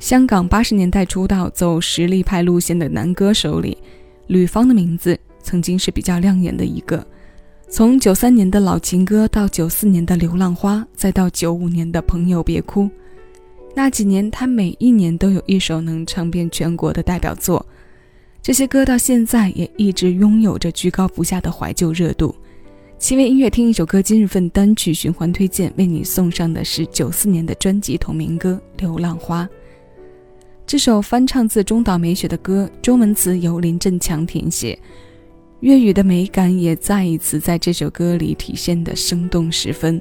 香港八十年代出道、走实力派路线的男歌手里，吕方的名字曾经是比较亮眼的一个。从九三年的老情歌到九四年的《流浪花》，再到九五年的《朋友别哭》，那几年他每一年都有一首能唱遍全国的代表作。这些歌到现在也一直拥有着居高不下的怀旧热度。轻微音乐听一首歌，今日份单曲循环推荐为你送上的是九四年的专辑同名歌《流浪花》。这首翻唱自中岛美雪的歌，中文词由林振强填写，粤语的美感也再一次在这首歌里体现的生动十分。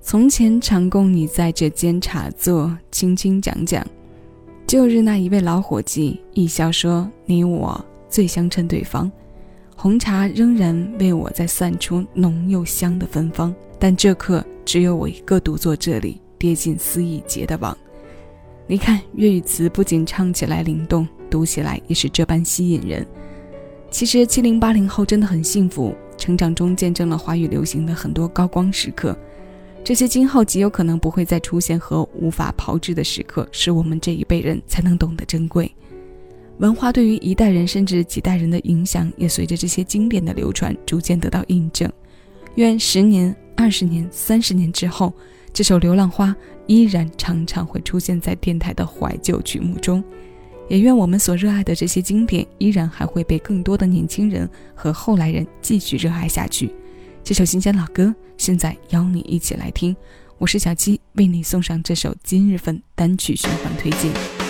从前常供你在这间茶座轻轻讲讲，旧日那一位老伙计，一笑说你我最相称对方。红茶仍然为我在散出浓又香的芬芳，但这刻只有我一个独坐这里，跌进思意结的网。你看粤语词不仅唱起来灵动，读起来也是这般吸引人。其实七零八零后真的很幸福，成长中见证了华语流行的很多高光时刻。这些今后极有可能不会再出现和无法炮制的时刻，是我们这一辈人才能懂得珍贵。文化对于一代人甚至几代人的影响，也随着这些经典的流传逐渐得到印证。愿十年、二十年、三十年之后。这首《流浪花》依然常常会出现在电台的怀旧曲目中，也愿我们所热爱的这些经典，依然还会被更多的年轻人和后来人继续热爱下去。这首新鲜老歌，现在邀你一起来听。我是小七，为你送上这首今日份单曲循环推荐。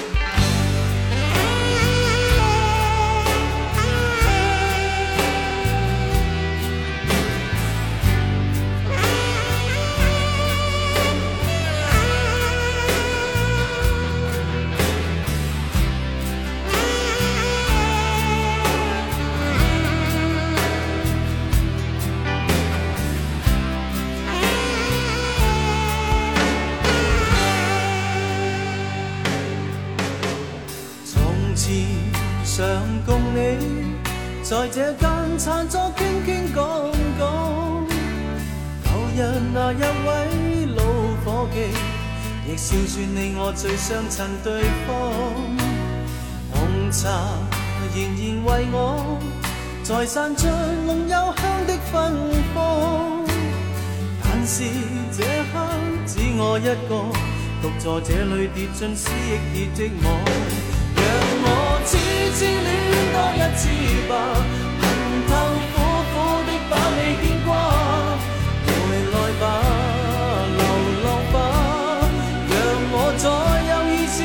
你，在这间餐桌倾倾讲讲，旧日那一位老伙计，亦笑说你我最相衬对方。红茶仍然为我，在散出浓幽香的芬芳。但是这刻只我一个独坐这里，跌进思忆热的网。痴恋多一次吧，恨透苦苦的把你牵挂。回来吧，流浪吧，让我再有意思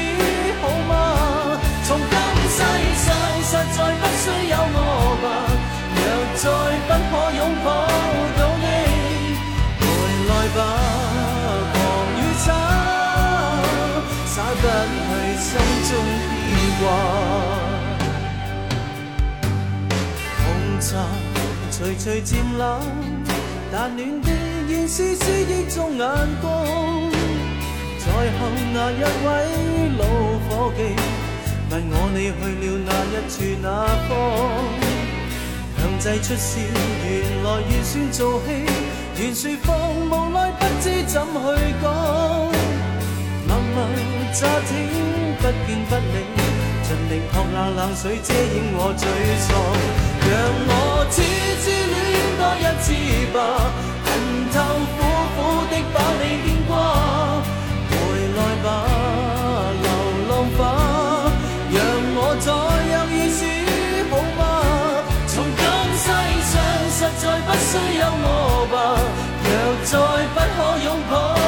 好吗？从今世上实在不需有我吧。若再不可拥抱到你，回来吧，狂与洒，洒不去心中牵挂。徐徐渐冷，但暖的仍是记忆中眼光。在后那一位老伙计，问我你去了哪一处哪方。强制出笑，原来预算做戏，言说谎，无奈不知怎去讲。默默乍听，不见不理。尽力扑冷冷水，遮掩我沮丧，让我痴痴恋多一次吧。恨透苦苦的把你牵挂，回来吧，流浪吧，让我再有意思好吗？从今世上实在不需有我吧，若再不可拥抱。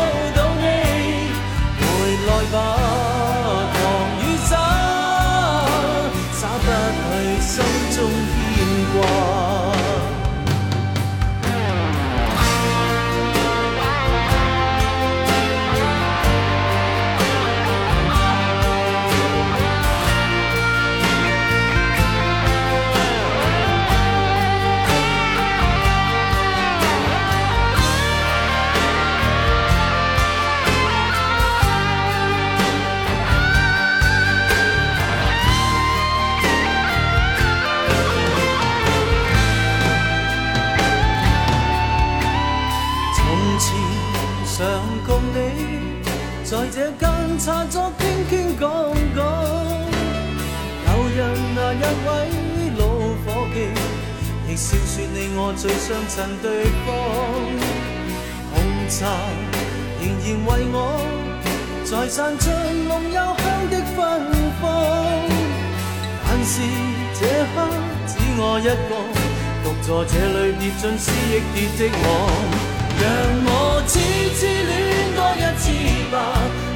在这间茶座，倾倾讲讲，有日那一位老伙计，亦笑说你我最相衬对方。红茶仍然为我，在散尽浓幽香的芬芳。但是这刻只我一个，独坐这里，跌进思忆，跌的我，让我痴痴恋。多一次吧。